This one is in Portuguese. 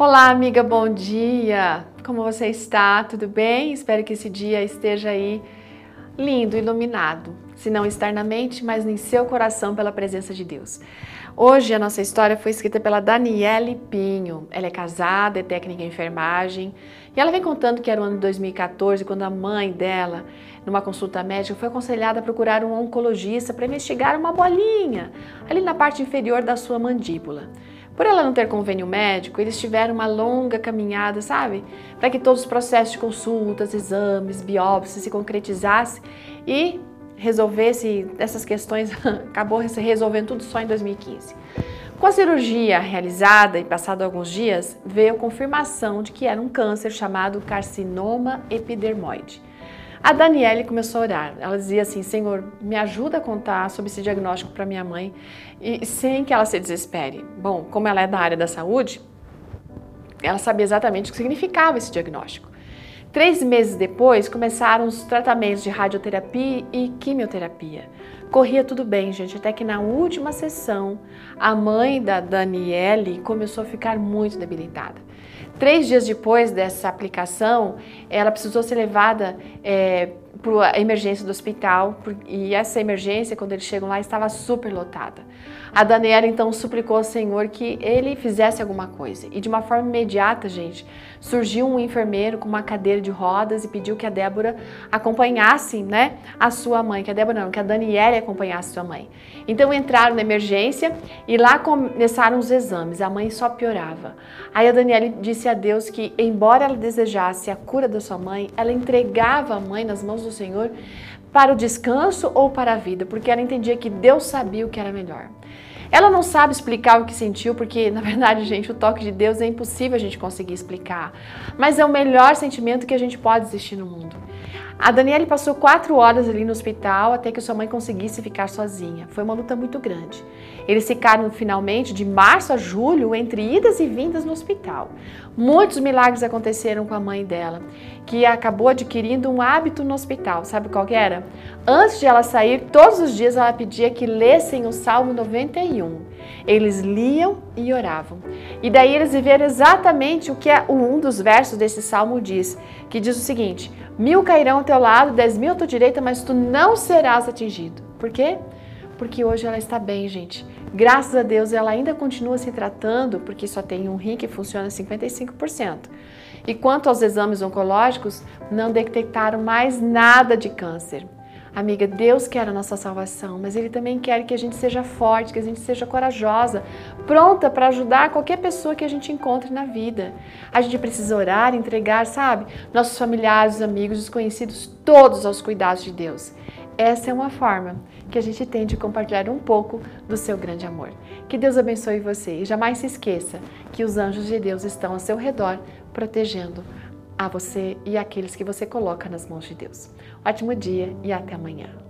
Olá, amiga, bom dia! Como você está? Tudo bem? Espero que esse dia esteja aí lindo, iluminado, se não externamente, mas em seu coração pela presença de Deus. Hoje a nossa história foi escrita pela Daniele Pinho. Ela é casada, é técnica em enfermagem e ela vem contando que era o ano de 2014 quando a mãe dela, numa consulta médica, foi aconselhada a procurar um oncologista para investigar uma bolinha ali na parte inferior da sua mandíbula. Por ela não ter convênio médico, eles tiveram uma longa caminhada, sabe? Para que todos os processos de consultas, exames, biópsias se concretizassem e resolvesse essas questões, acabou se resolvendo tudo só em 2015. Com a cirurgia realizada e passado alguns dias, veio confirmação de que era um câncer chamado carcinoma epidermoide. A Daniele começou a orar. Ela dizia assim: Senhor, me ajuda a contar sobre esse diagnóstico para minha mãe e sem que ela se desespere. Bom, como ela é da área da saúde, ela sabia exatamente o que significava esse diagnóstico. Três meses depois, começaram os tratamentos de radioterapia e quimioterapia. Corria tudo bem, gente, até que na última sessão, a mãe da Daniele começou a ficar muito debilitada. Três dias depois dessa aplicação, ela precisou ser levada é, para a emergência do hospital e essa emergência, quando eles chegam lá, estava super lotada. A Daniela então suplicou ao Senhor que ele fizesse alguma coisa e de uma forma imediata, gente, surgiu um enfermeiro com uma cadeira de rodas e pediu que a Débora acompanhasse, né, a sua mãe, que a Débora não, que a Daniela acompanhasse sua mãe. Então entraram na emergência e lá começaram os exames. A mãe só piorava. Aí a Daniela disse a Deus que, embora ela desejasse a cura da sua mãe, ela entregava a mãe nas mãos do Senhor para o descanso ou para a vida, porque ela entendia que Deus sabia o que era melhor. Ela não sabe explicar o que sentiu, porque na verdade, gente, o toque de Deus é impossível a gente conseguir explicar. Mas é o melhor sentimento que a gente pode existir no mundo. A Daniele passou quatro horas ali no hospital até que sua mãe conseguisse ficar sozinha. Foi uma luta muito grande. Eles ficaram finalmente de março a julho entre idas e vindas no hospital. Muitos milagres aconteceram com a mãe dela, que acabou adquirindo um hábito no hospital. Sabe qual era? Antes de ela sair, todos os dias ela pedia que lessem o Salmo 91. Eles liam e oravam. E daí eles viveram exatamente o que é um dos versos desse salmo diz, que diz o seguinte: Mil cairão ao teu lado, dez mil à tua direita, mas tu não serás atingido. Por quê? Porque hoje ela está bem, gente. Graças a Deus ela ainda continua se tratando, porque só tem um rim que funciona 55%. E quanto aos exames oncológicos, não detectaram mais nada de câncer. Amiga, Deus quer a nossa salvação, mas Ele também quer que a gente seja forte, que a gente seja corajosa, pronta para ajudar qualquer pessoa que a gente encontre na vida. A gente precisa orar, entregar, sabe, nossos familiares, amigos, desconhecidos, todos aos cuidados de Deus. Essa é uma forma que a gente tem de compartilhar um pouco do seu grande amor. Que Deus abençoe você e jamais se esqueça que os anjos de Deus estão ao seu redor protegendo a você e aqueles que você coloca nas mãos de Deus. Ótimo dia e até amanhã.